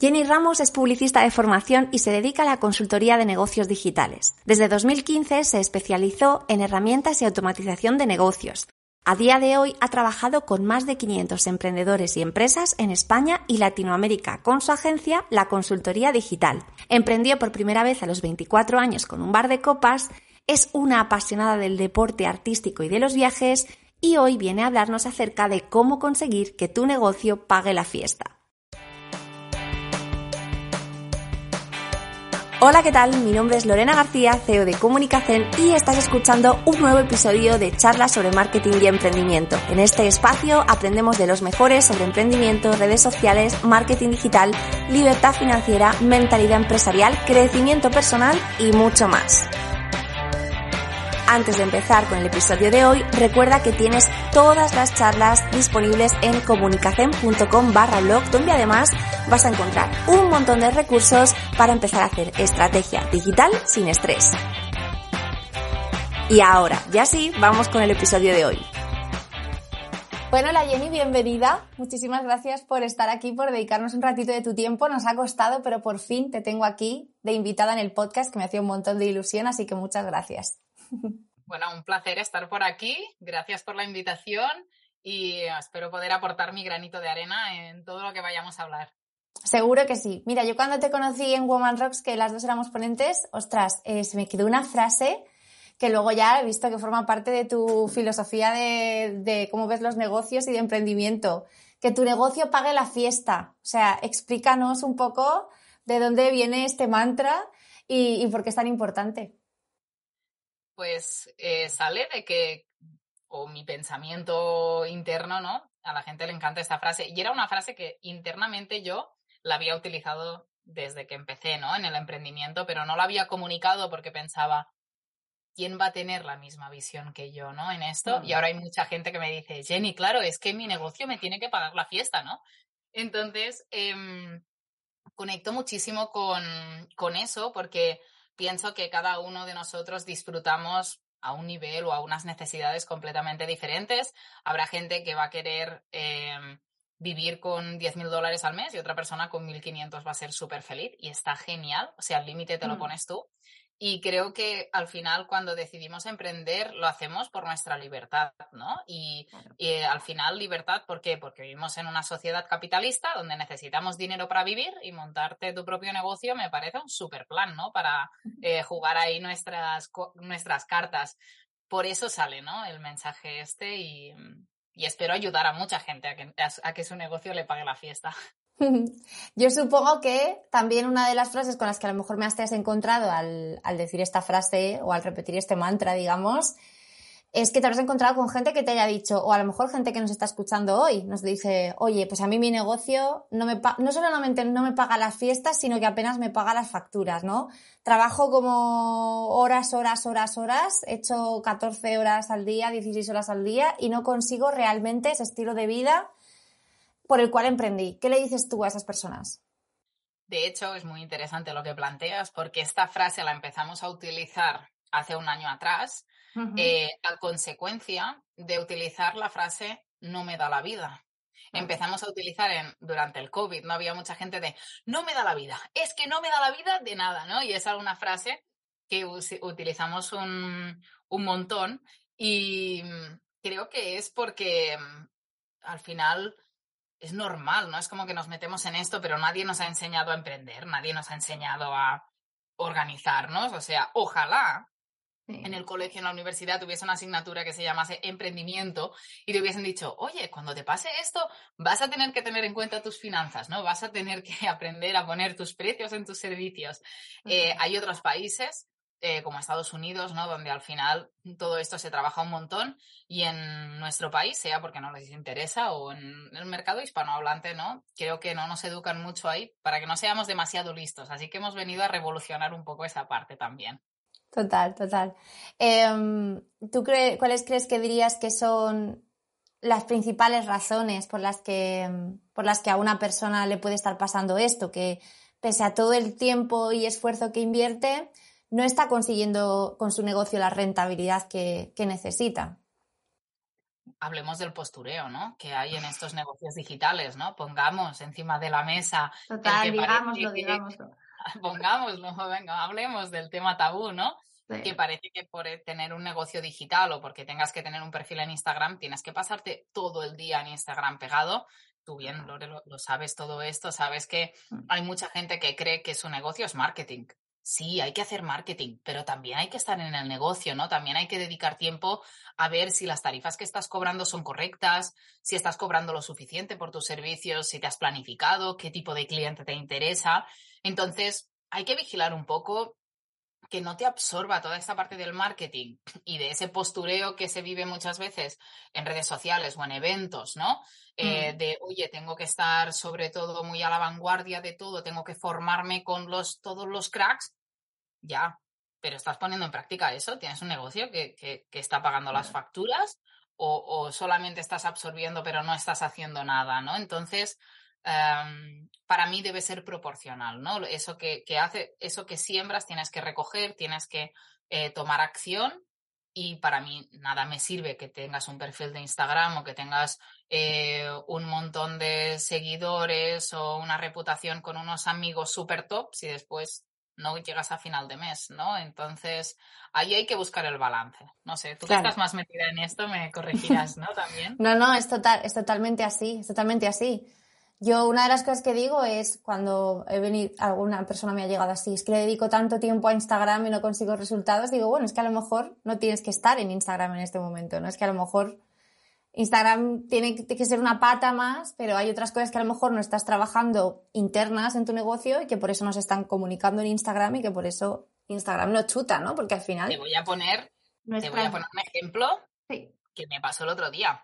Jenny Ramos es publicista de formación y se dedica a la consultoría de negocios digitales. Desde 2015 se especializó en herramientas y automatización de negocios. A día de hoy ha trabajado con más de 500 emprendedores y empresas en España y Latinoamérica con su agencia La Consultoría Digital. Emprendió por primera vez a los 24 años con un bar de copas, es una apasionada del deporte artístico y de los viajes y hoy viene a hablarnos acerca de cómo conseguir que tu negocio pague la fiesta. Hola, ¿qué tal? Mi nombre es Lorena García, CEO de Comunicación y estás escuchando un nuevo episodio de charlas sobre marketing y emprendimiento. En este espacio aprendemos de los mejores sobre emprendimiento, redes sociales, marketing digital, libertad financiera, mentalidad empresarial, crecimiento personal y mucho más. Antes de empezar con el episodio de hoy, recuerda que tienes todas las charlas disponibles en comunicación.com barra blog, donde además vas a encontrar un montón de recursos para empezar a hacer estrategia digital sin estrés. Y ahora, ya sí, vamos con el episodio de hoy. Bueno, la Jenny, bienvenida. Muchísimas gracias por estar aquí, por dedicarnos un ratito de tu tiempo. Nos ha costado, pero por fin te tengo aquí de invitada en el podcast, que me hacía un montón de ilusión, así que muchas gracias. Bueno, un placer estar por aquí. Gracias por la invitación y espero poder aportar mi granito de arena en todo lo que vayamos a hablar. Seguro que sí. Mira, yo cuando te conocí en Woman Rocks, que las dos éramos ponentes, ostras, eh, se me quedó una frase que luego ya he visto que forma parte de tu filosofía de, cómo ves los negocios y de emprendimiento. Que tu negocio pague la fiesta. O sea, explícanos un poco de dónde viene este mantra y por qué es tan importante pues eh, sale de que, o mi pensamiento interno, ¿no? A la gente le encanta esta frase. Y era una frase que internamente yo la había utilizado desde que empecé, ¿no? En el emprendimiento, pero no la había comunicado porque pensaba, ¿quién va a tener la misma visión que yo, ¿no? En esto. Y ahora hay mucha gente que me dice, Jenny, claro, es que mi negocio me tiene que pagar la fiesta, ¿no? Entonces, eh, conecto muchísimo con, con eso porque pienso que cada uno de nosotros disfrutamos a un nivel o a unas necesidades completamente diferentes. Habrá gente que va a querer eh, vivir con 10.000 dólares al mes y otra persona con 1.500 va a ser súper feliz y está genial. O sea, el límite te lo mm. pones tú. Y creo que al final cuando decidimos emprender lo hacemos por nuestra libertad, ¿no? Y, y, al final libertad, ¿por qué? Porque vivimos en una sociedad capitalista donde necesitamos dinero para vivir y montarte tu propio negocio me parece un super plan, ¿no? Para eh, jugar ahí nuestras, nuestras cartas. Por eso sale, ¿no? El mensaje este y, y espero ayudar a mucha gente a que, a que su negocio le pague la fiesta. Yo supongo que también una de las frases con las que a lo mejor me has encontrado al, al, decir esta frase o al repetir este mantra, digamos, es que te habrás encontrado con gente que te haya dicho, o a lo mejor gente que nos está escuchando hoy, nos dice, oye, pues a mí mi negocio no, me no solamente no me paga las fiestas, sino que apenas me paga las facturas, ¿no? Trabajo como horas, horas, horas, horas, he hecho 14 horas al día, 16 horas al día y no consigo realmente ese estilo de vida por el cual emprendí. ¿Qué le dices tú a esas personas? De hecho, es muy interesante lo que planteas porque esta frase la empezamos a utilizar hace un año atrás eh, a consecuencia de utilizar la frase no me da la vida. Empezamos a utilizar en, durante el COVID, no había mucha gente de no me da la vida, es que no me da la vida de nada, ¿no? Y es alguna frase que utilizamos un, un montón y mm, creo que es porque mm, al final es normal, ¿no? Es como que nos metemos en esto, pero nadie nos ha enseñado a emprender, nadie nos ha enseñado a organizarnos. O sea, ojalá en el colegio, en la universidad, tuviese una asignatura que se llamase emprendimiento y te hubiesen dicho, oye, cuando te pase esto, vas a tener que tener en cuenta tus finanzas, ¿no? Vas a tener que aprender a poner tus precios en tus servicios. Eh, hay otros países eh, como Estados Unidos, ¿no? Donde al final todo esto se trabaja un montón y en nuestro país, sea porque no les interesa o en el mercado hispanohablante, ¿no? Creo que no nos educan mucho ahí para que no seamos demasiado listos. Así que hemos venido a revolucionar un poco esa parte también. Total, total. Em, ¿Tú cuáles crees que dirías que son las principales razones por las que, por las que a una persona le puede estar pasando esto? Que pese a todo el tiempo y esfuerzo que invierte, no está consiguiendo con su negocio la rentabilidad que, necesita. Hablemos del postureo, ¿no? Que hay en estos negocios digitales, ¿no? Pongamos encima de la mesa. Total, digámoslo, digámoslo. Pongámoslo, venga, hablemos del tema tabú, ¿no? Que parece que por tener un negocio digital o porque tengas que tener un perfil en Instagram, tienes que pasarte todo el día en Instagram pegado tú bien, Lore, lo, sabes todo esto, sabes que mm. hay mucha gente que cree que su negocio es marketing. Sí, hay que hacer marketing, pero también hay que estar en el negocio, ¿no? También hay que dedicar tiempo a ver si las tarifas que estás cobrando son correctas, si estás cobrando lo suficiente por tus servicios, si te has planificado, qué tipo de cliente te interesa. Entonces, hay que vigilar un poco que no te absorba toda esta parte del marketing y de ese postureo que se vive muchas veces en redes sociales o en eventos, ¿no? Eh, mm. De, oye, tengo que estar sobre todo muy a la vanguardia de todo, tengo que formarme con los, todos los cracks, ya, pero estás poniendo en práctica eso, tienes un negocio que, que, está pagando las facturas o, o, solamente estás absorbiendo pero no estás haciendo nada, ¿no? Entonces, Em, para mí debe ser proporcional, ¿no? Eso que, hace, eso que siembras tienes que recoger, tienes que eh, tomar acción y para mí nada me sirve que tengas un perfil de Instagram o que tengas eh, un montón de seguidores o una reputación con unos amigos súper top si después no llegas a final de mes, ¿no? Entonces, ahí hay que buscar el balance. No sé, tú que estás más metida en esto me corregirás, ¿no? También. No, no, es total, es totalmente así, es totalmente así. Yo una de las cosas que digo es cuando he venido, alguna persona me ha llegado así, es que le dedico tanto tiempo a Instagram y no consigo resultados, digo, bueno, es que a lo mejor no tienes que estar en Instagram en este momento, ¿no? Es que a lo mejor Instagram tiene que ser una pata más, pero hay otras cosas que a lo mejor no estás trabajando internas en tu negocio y que por eso nos están comunicando en Instagram y que por eso Instagram no chuta, ¿no? Porque al final... Te voy a poner, te voy a poner un ejemplo que me pasó el otro día.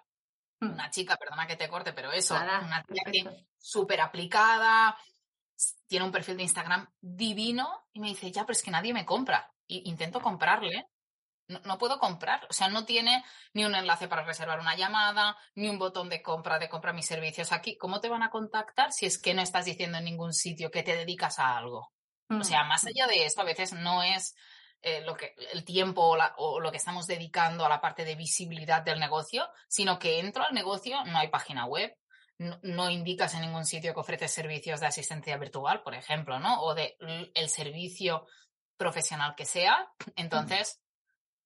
Mm. una chica, perdona que te corte, pero eso, una chica súper aplicada, tiene un perfil de Instagram divino y me dice, ya, pero es que nadie me compra. Y intento comprarle. No, puedo comprar, o sea, no tiene ni un enlace para reservar una llamada, ni un botón de compra, de compra mis servicios aquí. ¿Cómo te van a contactar si es que no estás diciendo en ningún sitio que te dedicas a algo? O sea, mm. más allá de esto, a veces no es eh, lo que, el tiempo o, lo que estamos dedicando a la parte de visibilidad del negocio, sino que entro al negocio, no hay página web, no, indicas en ningún sitio que ofreces servicios de asistencia virtual, por ejemplo, ¿no? O de el servicio profesional que sea. Entonces,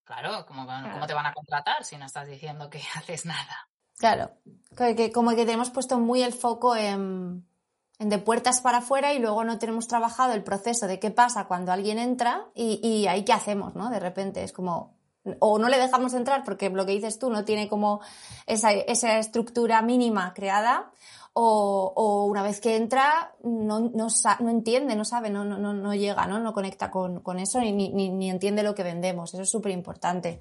claro, ¿cómo, ¿cómo te van a contratar si no estás diciendo que haces nada? Claro, que, como que tenemos puesto muy el foco en, de puertas para afuera y luego no tenemos trabajado el proceso de qué pasa cuando alguien entra y, y ahí qué hacemos, ¿no? De repente es como, o no le dejamos entrar porque lo que dices tú no tiene como esa, esa estructura mínima creada, o, o, una vez que entra no, no, no entiende, no sabe, no, no, no llega, ¿no? No conecta con, con eso ni, ni, ni entiende lo que vendemos. Eso es súper importante.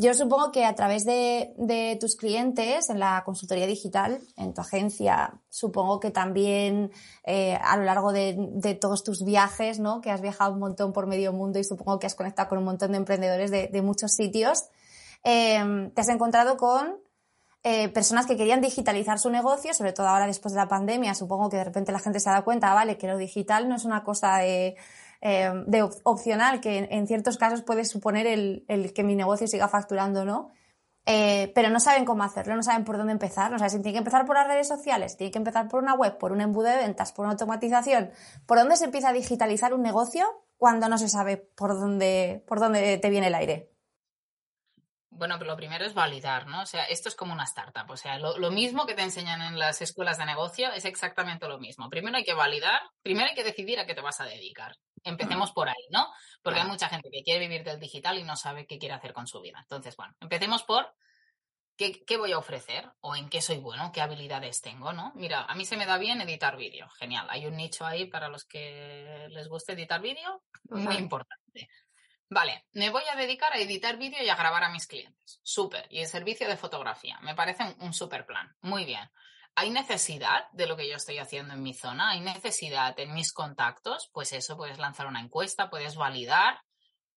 Yo supongo que a través de, tus clientes en la consultoría digital, en tu agencia, supongo que también eh, a lo largo de, todos tus viajes, ¿no? Que has viajado un montón por medio mundo y supongo que has conectado con un montón de emprendedores de, muchos sitios, eh, te has encontrado con eh, personas que querían digitalizar su negocio, sobre todo ahora después de la pandemia, supongo que de repente la gente se ha dado cuenta, vale, que lo digital no es una cosa de eh, de opcional que en, ciertos casos puede suponer el, que mi negocio siga facturando no. Eh, pero no saben cómo hacerlo, no saben por dónde empezar, no saben si tiene que empezar por las redes sociales, tiene que empezar por una web, por un embudo de ventas, por una automatización. ¿Por dónde se empieza a digitalizar un negocio cuando no se sabe por dónde, por dónde te viene el aire? Bueno, pero lo primero es validar, ¿no? O sea, esto es como una startup. O sea, lo, mismo que te enseñan en las escuelas de negocio es exactamente lo mismo. Primero hay que validar, primero hay que decidir a qué te vas a dedicar. Empecemos por ahí, ¿no? Porque hay mucha gente que quiere vivir del digital y no sabe qué quiere hacer con su vida. Entonces, bueno, empecemos por qué, qué voy a ofrecer o en qué soy bueno, qué habilidades tengo, ¿no? Mira, a mí se me da bien editar vídeo. Genial. Hay un nicho ahí para los que les guste editar vídeo. Muy importante. Vale, me voy a dedicar a editar vídeo y a grabar a mis clientes. Súper. Y el servicio de fotografía. Me parece un, súper plan. Muy bien. ¿Hay necesidad de lo que yo estoy haciendo en mi zona? ¿Hay necesidad en mis contactos? Pues eso, puedes lanzar una encuesta, puedes validar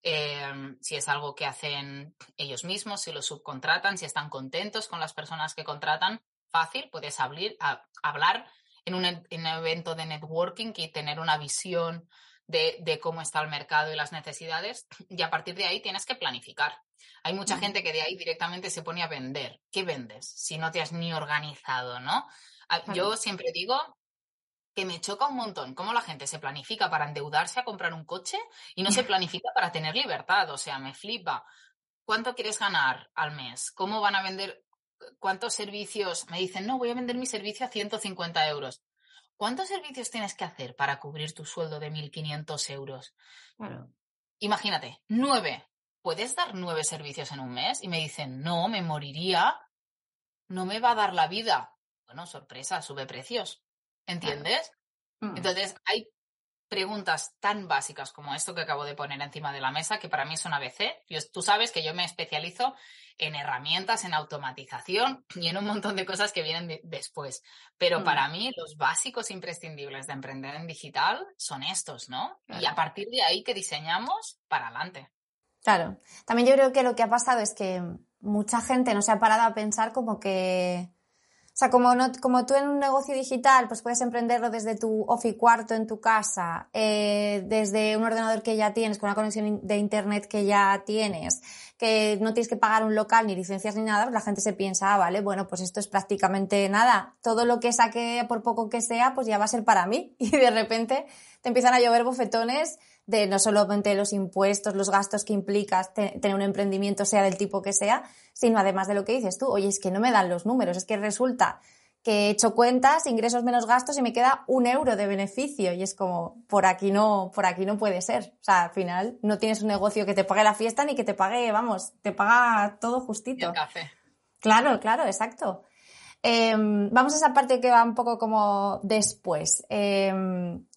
eh, si es algo que hacen ellos mismos, si lo subcontratan, si están contentos con las personas que contratan. Fácil, puedes hablar en un, evento de networking y tener una visión de, de, cómo está el mercado y las necesidades y a partir de ahí tienes que planificar. Hay mucha gente que de ahí directamente se pone a vender. ¿Qué vendes si no te has ni organizado, no? Yo siempre digo que me choca un montón cómo la gente se planifica para endeudarse a comprar un coche y no se planifica para tener libertad. O sea, me flipa. ¿Cuánto quieres ganar al mes? ¿Cómo van a vender? ¿Cuántos servicios? Me dicen, no, voy a vender mi servicio a 150 euros. ¿Cuántos servicios tienes que hacer para cubrir tu sueldo de 1.500 euros? Claro. Imagínate, nueve. ¿Puedes dar nueve servicios en un mes? Y me dicen, no, me moriría. No me va a dar la vida. Bueno, sorpresa, sube precios. ¿Entiendes? Mm. Entonces, hay preguntas tan básicas como esto que acabo de poner encima de la mesa, que para mí son ABC. Yo, tú sabes que yo me especializo en herramientas, en automatización y en un montón de cosas que vienen de, después. Pero Mm. para mí, los básicos imprescindibles de emprender en digital son estos, ¿no? Y a partir de ahí que diseñamos para adelante. Claro. También yo creo que lo que ha pasado es que mucha gente no se ha parado a pensar como que. O sea, como, no, como tú en un negocio digital, pues puedes emprenderlo desde tu cuarto en tu casa, eh, desde un ordenador que ya tienes, con una conexión de internet que ya tienes, que no tienes que pagar un local ni licencias ni nada, pues la gente se piensa, ah, vale, bueno, pues esto es prácticamente nada. Todo lo que saque, por poco que sea, pues ya va a ser para mí. Y de repente te empiezan a llover bofetones de no solamente los impuestos, los gastos que implicas te- tener un emprendimiento, sea del tipo que sea, sino además de lo que dices tú, oye, es que no me dan los números, es que resulta que he hecho cuentas, ingresos menos gastos y me queda un euro de beneficio y es como, por aquí no, por aquí no puede ser. O sea, al final no tienes un negocio que te pague la fiesta ni que te pague, vamos, te paga todo justito. el café. Claro, claro, exacto. Eh, vamos a esa parte que va un poco como después. Eh,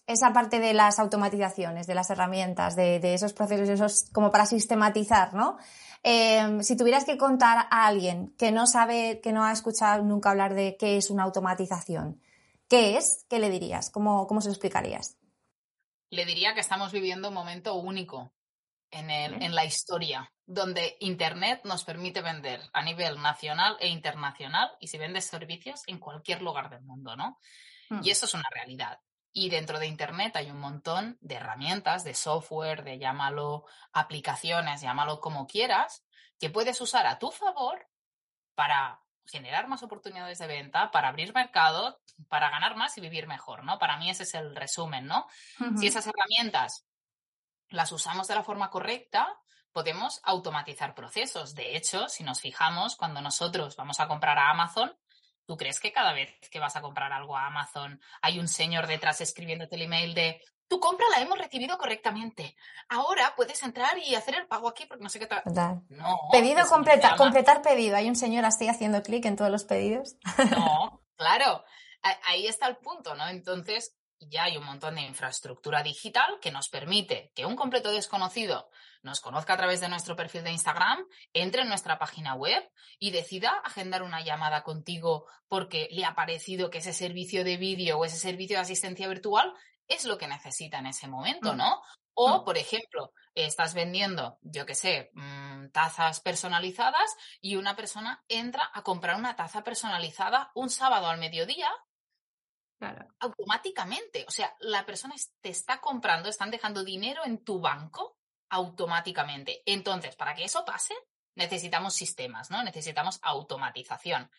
esa parte de las automatizaciones, de las herramientas, de, de esos procesos, esos como para sistematizar, ¿no? Eh, si tuvieras que contar a alguien que no sabe, que no ha escuchado nunca hablar de qué es una automatización, ¿qué es? ¿Qué le dirías? ¿Cómo, cómo se lo explicarías? Le diría que estamos viviendo un momento único en, el, en la historia, donde Internet nos permite vender a nivel nacional e internacional y si vendes servicios en cualquier lugar del mundo, ¿no? Mm. Y eso es una realidad. Y dentro de Internet hay un montón de herramientas, de software, de llámalo aplicaciones, llámalo como quieras, que puedes usar a tu favor para generar más oportunidades de venta, para abrir mercado, para ganar más y vivir mejor, ¿no? Para mí ese es el resumen, ¿no? Si esas herramientas las usamos de la forma correcta, podemos automatizar procesos. De hecho, si nos fijamos, cuando nosotros vamos a comprar a Amazon, ¿tú crees que cada vez que vas a comprar algo a Amazon hay un señor detrás escribiéndote el email de tu compra la hemos recibido correctamente? Ahora puedes entrar y hacer el pago aquí porque no sé qué tal. No. Pedido completa, completar pedido. Hay un señor así haciendo clic en todos los pedidos. No, claro, ahí está el punto, ¿no? Entonces, ya hay un montón de infraestructura digital que nos permite que un completo desconocido nos conozca a través de nuestro perfil de Instagram, entre en nuestra página web y decida agendar una llamada contigo porque le ha parecido que ese servicio de vídeo o ese servicio de asistencia virtual es lo que necesita en ese momento, Mm. ¿no? O, Mm. por ejemplo, estás vendiendo, yo qué sé, mm, tazas personalizadas y una persona entra a comprar una taza personalizada un sábado al mediodía Claro. automáticamente. O sea, la persona te está comprando, están dejando dinero en tu banco automáticamente. Entonces, para que eso pase, necesitamos sistemas, ¿no? Necesitamos automatización.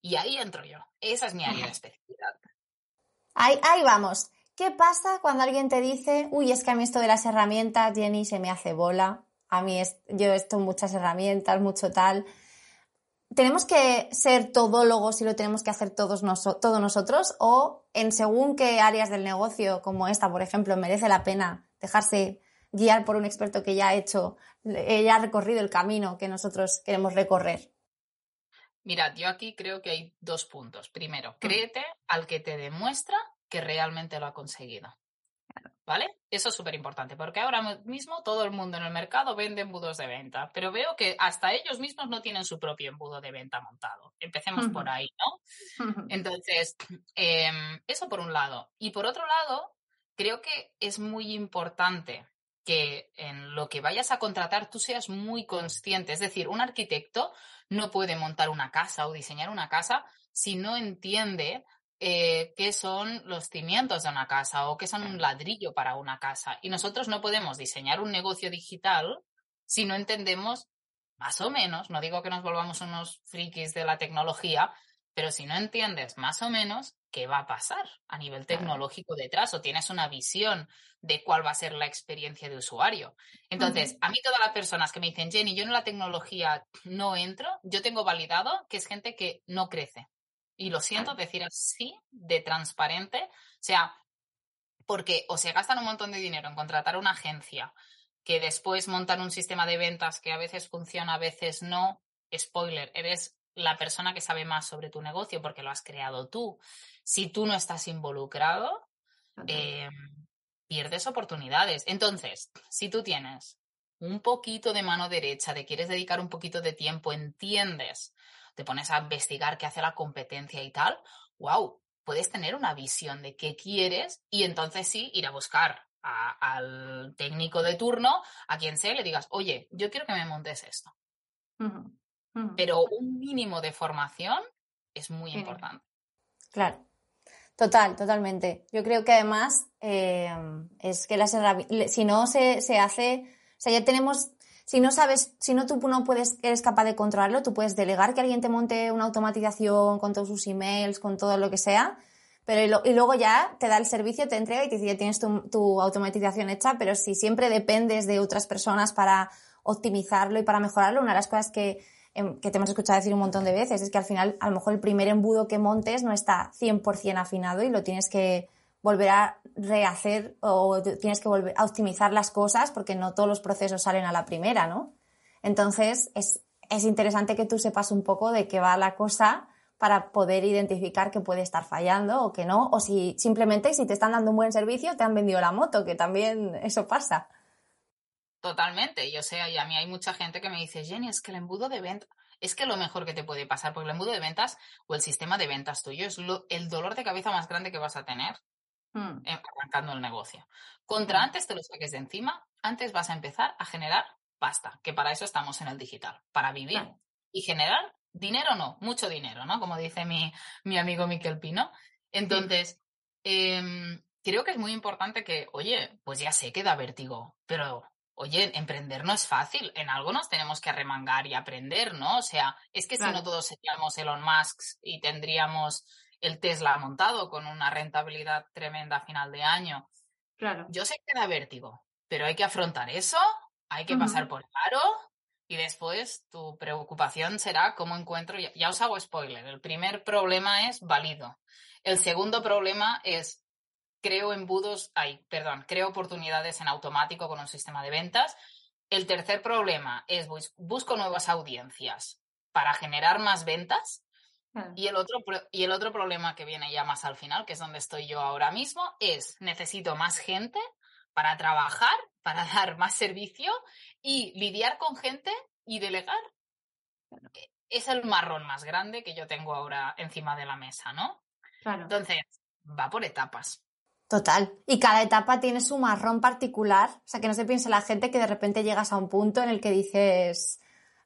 Y ahí entro yo. Esa es mi área de especialidad. Ahí, ahí vamos. ¿Qué pasa cuando alguien te dice, uy, es que a mí esto de las herramientas, Jenny, se me hace bola? A mí es, yo esto muchas herramientas, mucho tal. ¿Tenemos que ser todólogos y lo tenemos que hacer todos, noso- todos nosotros? ¿O en según qué áreas del negocio, como esta, por ejemplo, merece la pena dejarse guiar por un experto que ya ha hecho, eh, ya ha recorrido el camino que nosotros queremos recorrer? Mirad, yo aquí creo que hay dos puntos. Primero, créete al que te demuestra que realmente lo ha conseguido. ¿Vale? Eso es súper importante, porque ahora mismo todo el mundo en el mercado vende embudos de venta, pero veo que hasta ellos mismos no tienen su propio embudo de venta montado. Empecemos por ahí, ¿no? Entonces, em, eso por un lado. Y por otro lado, creo que es muy importante que en lo que vayas a contratar tú seas muy consciente. Es decir, un arquitecto no puede montar una casa o diseñar una casa si no entiende eh, qué son los cimientos de una casa o qué son un ladrillo para una casa. Y nosotros no podemos diseñar un negocio digital si no entendemos más o menos, no digo que nos volvamos unos frikis de la tecnología, pero si no entiendes más o menos qué va a pasar a nivel tecnológico detrás o tienes una visión de cuál va a ser la experiencia de usuario. Entonces, a mí todas las personas que me dicen, Jenny, yo en la tecnología no entro, yo tengo validado que es gente que no crece y lo siento decir así, de transparente, o sea, porque o se gastan un montón de dinero en contratar una agencia que después montan un sistema de ventas que a veces funciona, a veces no. Spoiler, eres la persona que sabe más sobre tu negocio porque lo has creado tú. Si tú no estás involucrado, em, pierdes oportunidades. Entonces, si tú tienes un poquito de mano derecha, de quieres dedicar un poquito de tiempo, entiendes te pones a investigar qué hace la competencia y tal, wow, puedes tener una visión de qué quieres y entonces sí ir a buscar al técnico de turno, a quien sea, y le digas, oye, yo quiero que me montes esto. Pero un mínimo de formación es muy importante. Claro. Total, totalmente. Yo creo que además eh, es que las si no se, se hace, o sea, ya tenemos si no sabes, si no tú no puedes, eres capaz de controlarlo, tú puedes delegar que alguien te monte una automatización con todos sus emails, con todo lo que sea, pero y, luego ya te da el servicio, te entrega y te dice, ya tienes tu, automatización hecha, pero si siempre dependes de otras personas para optimizarlo y para mejorarlo, una de las cosas que, em, que te hemos escuchado decir un montón de veces es que al final, a lo mejor el primer embudo que montes no está 100% afinado y lo tienes que volver a rehacer o tienes que volver a optimizar las cosas porque no todos los procesos salen a la primera, ¿no? Entonces es, es interesante que tú sepas un poco de qué va la cosa para poder identificar que puede estar fallando o que no, o si simplemente si te están dando un buen servicio te han vendido la moto, que también eso pasa. Totalmente, yo sé, y a mí hay mucha gente que me dice, Jenny, es que el embudo de venta, es que lo mejor que te puede pasar, porque el embudo de ventas o el sistema de ventas tuyo es el dolor de cabeza más grande que vas a tener Mm. arrancando el negocio. Contra antes te lo saques de encima, antes vas a empezar a generar pasta, que para eso estamos en el digital, para vivir y generar dinero no, mucho dinero, ¿no? Como dice mi, mi amigo Miquel Pino. Entonces, em, creo que es muy importante que, oye, pues ya sé que da vértigo, pero oye, emprender no es fácil, en algo nos tenemos que arremangar y aprender, ¿no? O sea, es que si no todos seríamos Elon Musk y tendríamos el Tesla montado con una rentabilidad tremenda a final de año. Claro. Yo sé que da vértigo, pero hay que afrontar eso, hay que pasar por paro y después tu preocupación será cómo encuentro, ya, ya, os hago spoiler, el primer problema es válido. El segundo problema es creo embudos, ay, perdón, creo oportunidades en automático con un sistema de ventas. El tercer problema es busco nuevas audiencias para generar más ventas y el, otro, y el otro problema que viene ya más al final, que es donde estoy yo ahora mismo, es necesito más gente para trabajar, para dar más servicio y lidiar con gente y delegar. E, es el marrón más grande que yo tengo ahora encima de la mesa, ¿no? Claro. Entonces, va por etapas. Total. Y cada etapa tiene su marrón particular. O sea, que no se piense la gente que de repente llegas a un punto en el que dices,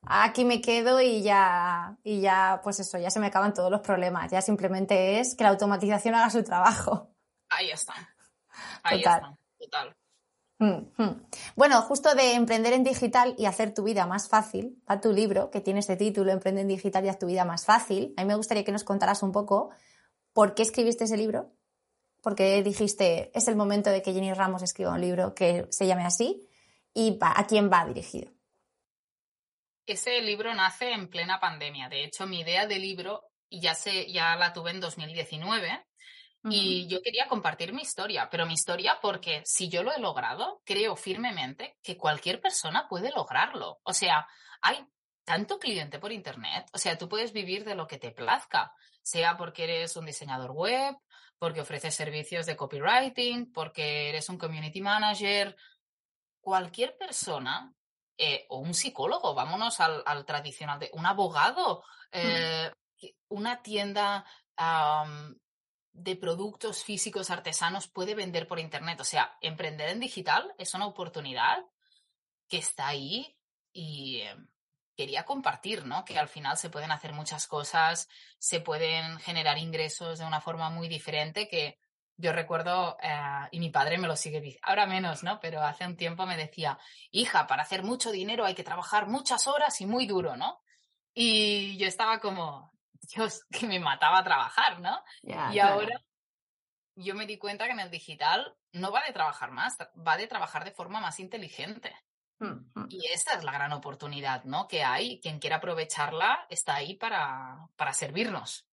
aquí me quedo y ya, y ya, pues eso, ya se me acaban todos los problemas. Ya simplemente es que la automatización haga su trabajo. Ahí está. Ahí está. Total. Mm, mm. Bueno, justo de emprender en digital y hacer tu vida más fácil, va tu libro que tiene este título, Emprende en digital y haz tu vida más fácil. A mí me gustaría que nos contaras un poco por qué escribiste ese libro, porque dijiste, es el momento de que Jenny Ramos escriba un libro que se llame así y a quién va dirigido. Ese libro nace en plena pandemia. De hecho, mi idea de libro ya, se, ya la tuve en 2019 y yo quería compartir mi historia, pero mi historia porque si yo lo he logrado, creo firmemente que cualquier persona puede lograrlo. O sea, hay tanto cliente por Internet, o sea, tú puedes vivir de lo que te plazca, sea porque eres un diseñador web, porque ofreces servicios de copywriting, porque eres un community manager. Cualquier persona eh, o un psicólogo, vámonos al, tradicional, de un abogado, mm. eh, una tienda de productos físicos artesanos puede vender por Internet. O sea, emprender en digital es una oportunidad que está ahí y em, quería compartir, ¿no? Que al final se pueden hacer muchas cosas, se pueden generar ingresos de una forma muy diferente que yo recuerdo, eh, y mi padre me lo sigue diciendo, ahora menos, ¿no? Pero hace un tiempo me decía, hija, para hacer mucho dinero hay que trabajar muchas horas y muy duro, ¿no? Y yo estaba como, Dios, que me mataba a trabajar, ¿no? y ahora yo me di cuenta que en el digital no va de trabajar más, va de trabajar de forma más inteligente. Mm, mm. Y esta es la gran oportunidad, ¿no? Que hay, quien quiera aprovecharla está ahí para, para servirnos.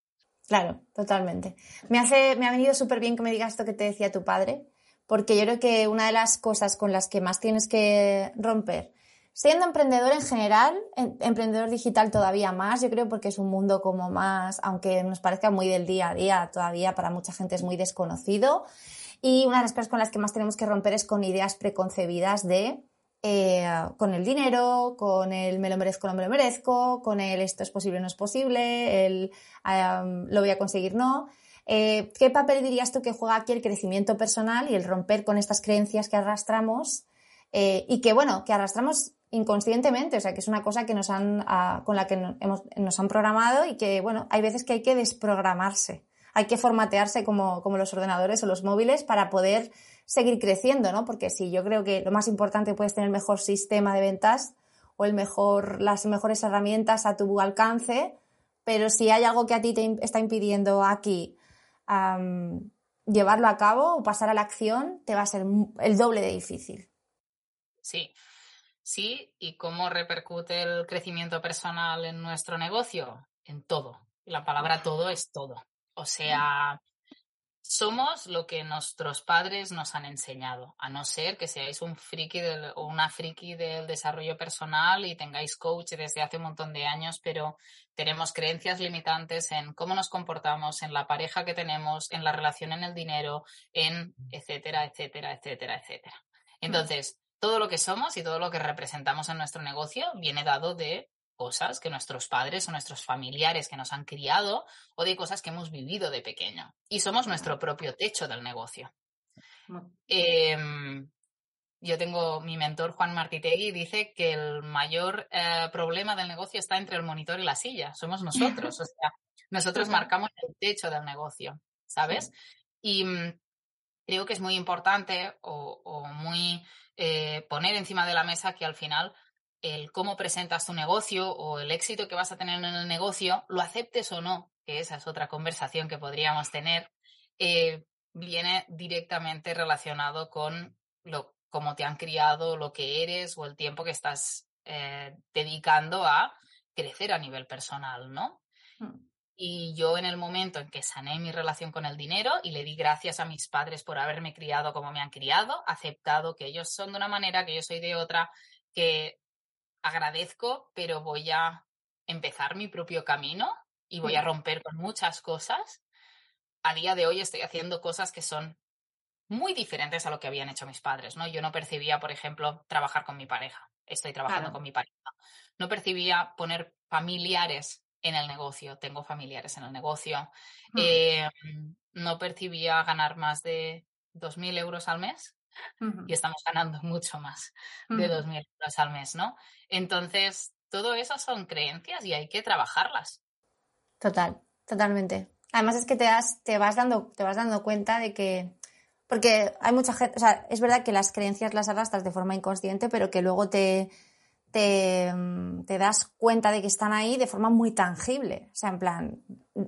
Claro, totalmente. Me, hace, me ha venido súper bien que me digas esto que te decía tu padre, porque yo creo que una de las cosas con las que más tienes que romper, siendo emprendedor en general, emprendedor digital todavía más, yo creo porque es un mundo como más, aunque nos parezca muy del día a día, todavía para mucha gente es muy desconocido. Y una de las cosas con las que más tenemos que romper es con ideas preconcebidas de eh, con el dinero, con el me lo merezco, no me lo merezco, con el esto es posible, no es posible, el lo voy a conseguir, no. Eh, ¿Qué papel dirías tú que juega aquí el crecimiento personal y el romper con estas creencias que arrastramos eh, y que, bueno, que arrastramos inconscientemente, o sea, que es una cosa que nos han, ah, con la que nos han programado y que, bueno, hay veces que hay que desprogramarse, hay que formatearse como, como los ordenadores o los móviles para poder seguir creciendo, ¿no? Porque sí, yo creo que lo más importante puedes tener el mejor sistema de ventas o el mejor, las mejores herramientas a tu alcance, pero si hay algo que a ti te está impidiendo aquí llevarlo a cabo o pasar a la acción, te va a ser el doble de difícil. Sí, sí, y cómo repercute el crecimiento personal en nuestro negocio, en todo. La palabra todo es todo. O sea, somos lo que nuestros padres nos han enseñado, a no ser que seáis un friki o una friki del desarrollo personal y tengáis coach desde hace un montón de años, pero tenemos creencias limitantes en cómo nos comportamos, en la pareja que tenemos, en la relación en el dinero, en etcétera, etcétera, etcétera, etcétera. Entonces, todo lo que somos y todo lo que representamos en nuestro negocio viene dado de cosas que nuestros padres o nuestros familiares que nos han criado o de cosas que hemos vivido de pequeño. Y somos nuestro propio techo del negocio. Em, yo tengo mi mentor Juan Martitegui dice que el mayor eh, problema del negocio está entre el monitor y la silla. Somos nosotros. o sea, nosotros marcamos el techo del negocio, ¿sabes? Y mm, creo que es muy importante o, muy eh, poner encima de la mesa que al final el cómo presentas tu negocio o el éxito que vas a tener en el negocio, lo aceptes o no, que esa es otra conversación que podríamos tener, eh, viene directamente relacionado con lo, cómo te han criado, lo que eres o el tiempo que estás eh, dedicando a crecer a nivel personal, ¿no? Hmm. Y yo en el momento en que sané mi relación con el dinero y le di gracias a mis padres por haberme criado como me han criado, aceptado que ellos son de una manera, que yo soy de otra, que agradezco, pero voy a empezar mi propio camino y voy a romper con muchas cosas. A día de hoy estoy haciendo cosas que son muy diferentes a lo que habían hecho mis padres, ¿no? Yo no percibía, por ejemplo, trabajar con mi pareja. Estoy trabajando con mi pareja. No percibía poner familiares en el negocio. Tengo familiares en el negocio. Hmm. Eh, no percibía ganar más de 2.000 euros al mes y estamos ganando mucho más de 2.000 euros al mes, ¿no? Entonces, todo eso son creencias y hay que trabajarlas. Total, totalmente. Además es que te, te, vas dando, te vas dando cuenta de que, porque hay mucha gente, o sea, es verdad que las creencias las arrastras de forma inconsciente, pero que luego te, te, te, das cuenta de que están ahí de forma muy tangible. O sea, en plan,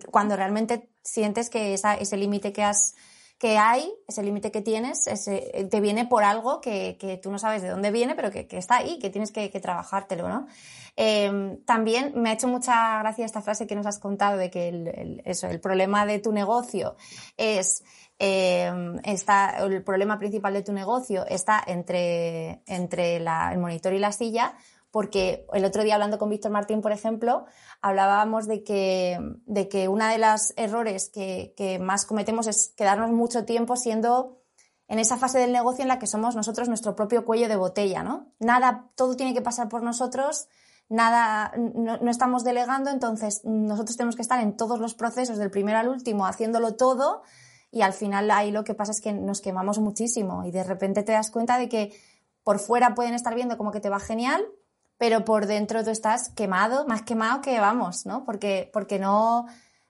cuando realmente sientes que esa, ese límite que has que hay, ese límite que tienes, ese, te viene por algo que, que, tú no sabes de dónde viene, pero que, que está ahí, que tienes que, trabajártelo, ¿no? Eh, también me ha hecho mucha gracia esta frase que nos has contado de que el, eso, el problema de tu negocio es eh, está, el problema principal de tu negocio está entre, entre la, el monitor y la silla, porque el otro día hablando con Víctor Martín, por ejemplo, hablábamos de que, de que uno de los errores que, más cometemos es quedarnos mucho tiempo siendo en esa fase del negocio en la que somos nosotros nuestro propio cuello de botella, ¿no? Nada, todo tiene que pasar por nosotros, nada, no, no, estamos delegando, entonces nosotros tenemos que estar en todos los procesos, del primero al último, haciéndolo todo, y al final ahí lo que pasa es que nos quemamos muchísimo y de repente te das cuenta de que por fuera pueden estar viendo como que te va genial, pero por dentro tú estás quemado, más quemado que vamos, ¿no? Porque, porque no,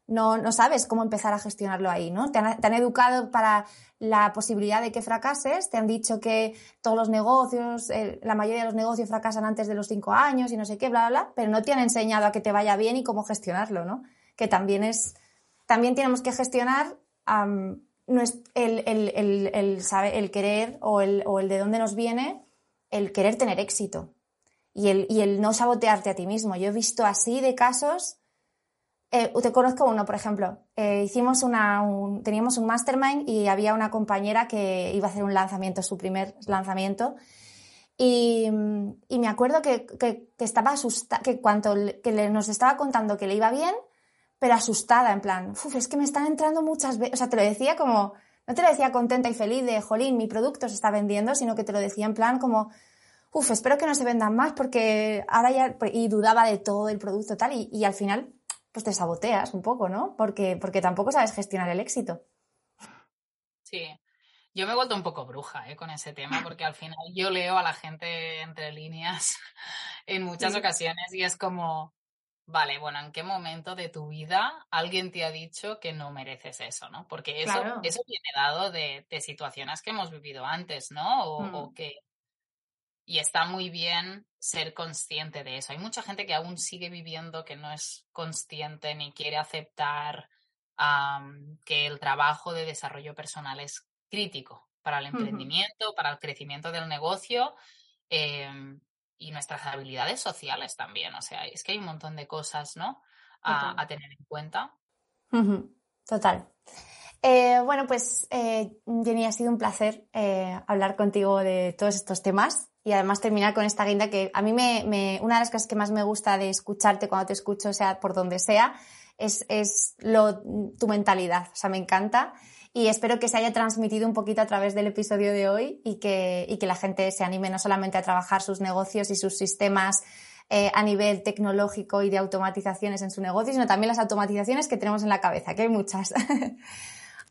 no, no sabes cómo empezar a gestionarlo ahí, ¿no? Te han, educado para la posibilidad de que fracases, te han dicho que todos los negocios, eh, la mayoría de los negocios fracasan antes de los cinco años y no sé qué, bla, bla, bla, pero no te han enseñado a que te vaya bien y cómo gestionarlo, ¿no? Que también es, también tenemos que gestionar um, el, el, el, el, sabe, el querer o el, o el de dónde nos viene el querer tener éxito y el, y el no sabotearte a ti mismo. Yo he visto así de casos eh, te conozco uno, por ejemplo. Eh, hicimos una, un, teníamos un mastermind y había una compañera que iba a hacer un lanzamiento, su primer lanzamiento. Y, y me acuerdo que, que, que estaba asustada, que cuando que le, nos estaba contando que le iba bien, pero asustada, en plan, Uf, es que me están entrando muchas veces. O sea, te lo decía como, no te lo decía contenta y feliz de, jolín, mi producto se está vendiendo, sino que te lo decía en plan como, uff, espero que no se vendan más porque ahora ya, y dudaba de todo el producto tal, y, y al final pues te saboteas un poco, ¿no? Porque, porque tampoco sabes gestionar el éxito. Sí. Yo me he vuelto un poco bruja ¿eh? con ese tema porque al final yo leo a la gente entre líneas en muchas sí. ocasiones y es como, vale, bueno, ¿en qué momento de tu vida alguien te ha dicho que no mereces eso, ¿no? Porque eso, claro. eso viene dado de, de, situaciones que hemos vivido antes, ¿no? O, mm. o que y está muy bien ser consciente de eso. Hay mucha gente que aún sigue viviendo que no es consciente ni quiere aceptar um, que el trabajo de desarrollo personal es crítico para el emprendimiento, uh -huh. para el crecimiento del negocio eh, y nuestras habilidades sociales también. O sea, es que hay un montón de cosas, ¿no? A, a tener en cuenta. Uh -huh. Total. Eh, bueno, pues eh, Jenny, ha sido un placer eh, hablar contigo de todos estos temas y además terminar con esta guinda que a mí me, me, una de las cosas que más me gusta de escucharte cuando te escucho, sea por donde sea, es, es lo, tu mentalidad. O sea, me encanta y espero que se haya transmitido un poquito a través del episodio de hoy y que, y que la gente se anime no solamente a trabajar sus negocios y sus sistemas eh, a nivel tecnológico y de automatizaciones en su negocio, sino también las automatizaciones que tenemos en la cabeza, que hay muchas.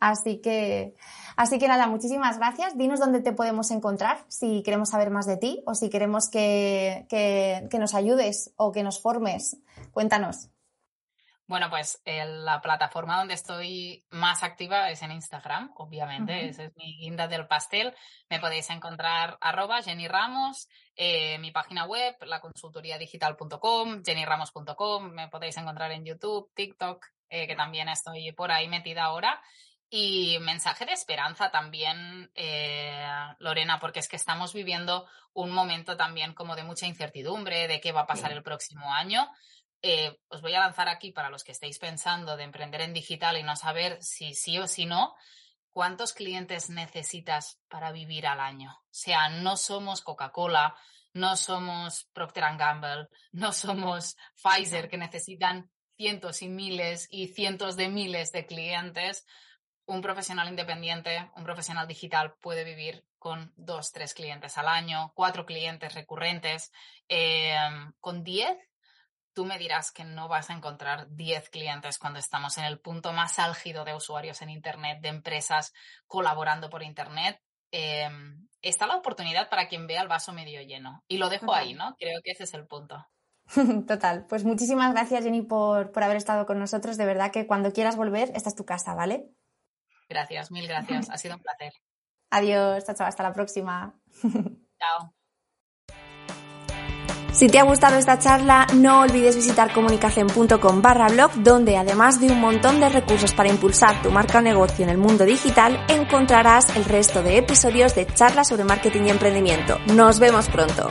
Así que, así que nada, muchísimas gracias. Dinos dónde te podemos encontrar si queremos saber más de ti o si queremos que, que, que nos ayudes o que nos formes. Cuéntanos. Bueno, pues eh, la plataforma donde estoy más activa es en Instagram, obviamente, uh -huh. esa es mi guinda del pastel. Me podéis encontrar arroba Jenny Ramos, eh, mi página web, laconsultoriadigital.com, jennyramos.com, me podéis encontrar en YouTube, TikTok, eh, que también estoy por ahí metida ahora. Y mensaje de esperanza también, eh, Lorena, porque es que estamos viviendo un momento también como de mucha incertidumbre de qué va a pasar el próximo año. Eh, os voy a lanzar aquí para los que estéis pensando de emprender en digital y no saber si sí o si no, ¿cuántos clientes necesitas para vivir al año? O sea, no somos Coca-Cola, no somos Procter Gamble, no somos Pfizer que necesitan cientos y miles y cientos de miles de clientes un profesional independiente, un profesional digital puede vivir con dos, tres clientes al año, cuatro clientes recurrentes. Eh, con diez, tú me dirás que no vas a encontrar diez clientes cuando estamos en el punto más álgido de usuarios en Internet, de empresas colaborando por Internet. Eh, está la oportunidad para quien vea el vaso medio lleno. Y lo dejo ahí, ¿no? Creo que ese es el punto. Total. Pues muchísimas gracias, Jenny, por, por haber estado con nosotros. De verdad que cuando quieras volver, esta es tu casa, ¿vale? Gracias, mil gracias. Ha sido un placer. Adiós, chao, chao, hasta la próxima. Chao. Si te ha gustado esta charla, no olvides visitar comunicación.com barra blog, donde además de un montón de recursos para impulsar tu marca o negocio en el mundo digital, encontrarás el resto de episodios de charlas sobre marketing y emprendimiento. Nos vemos pronto.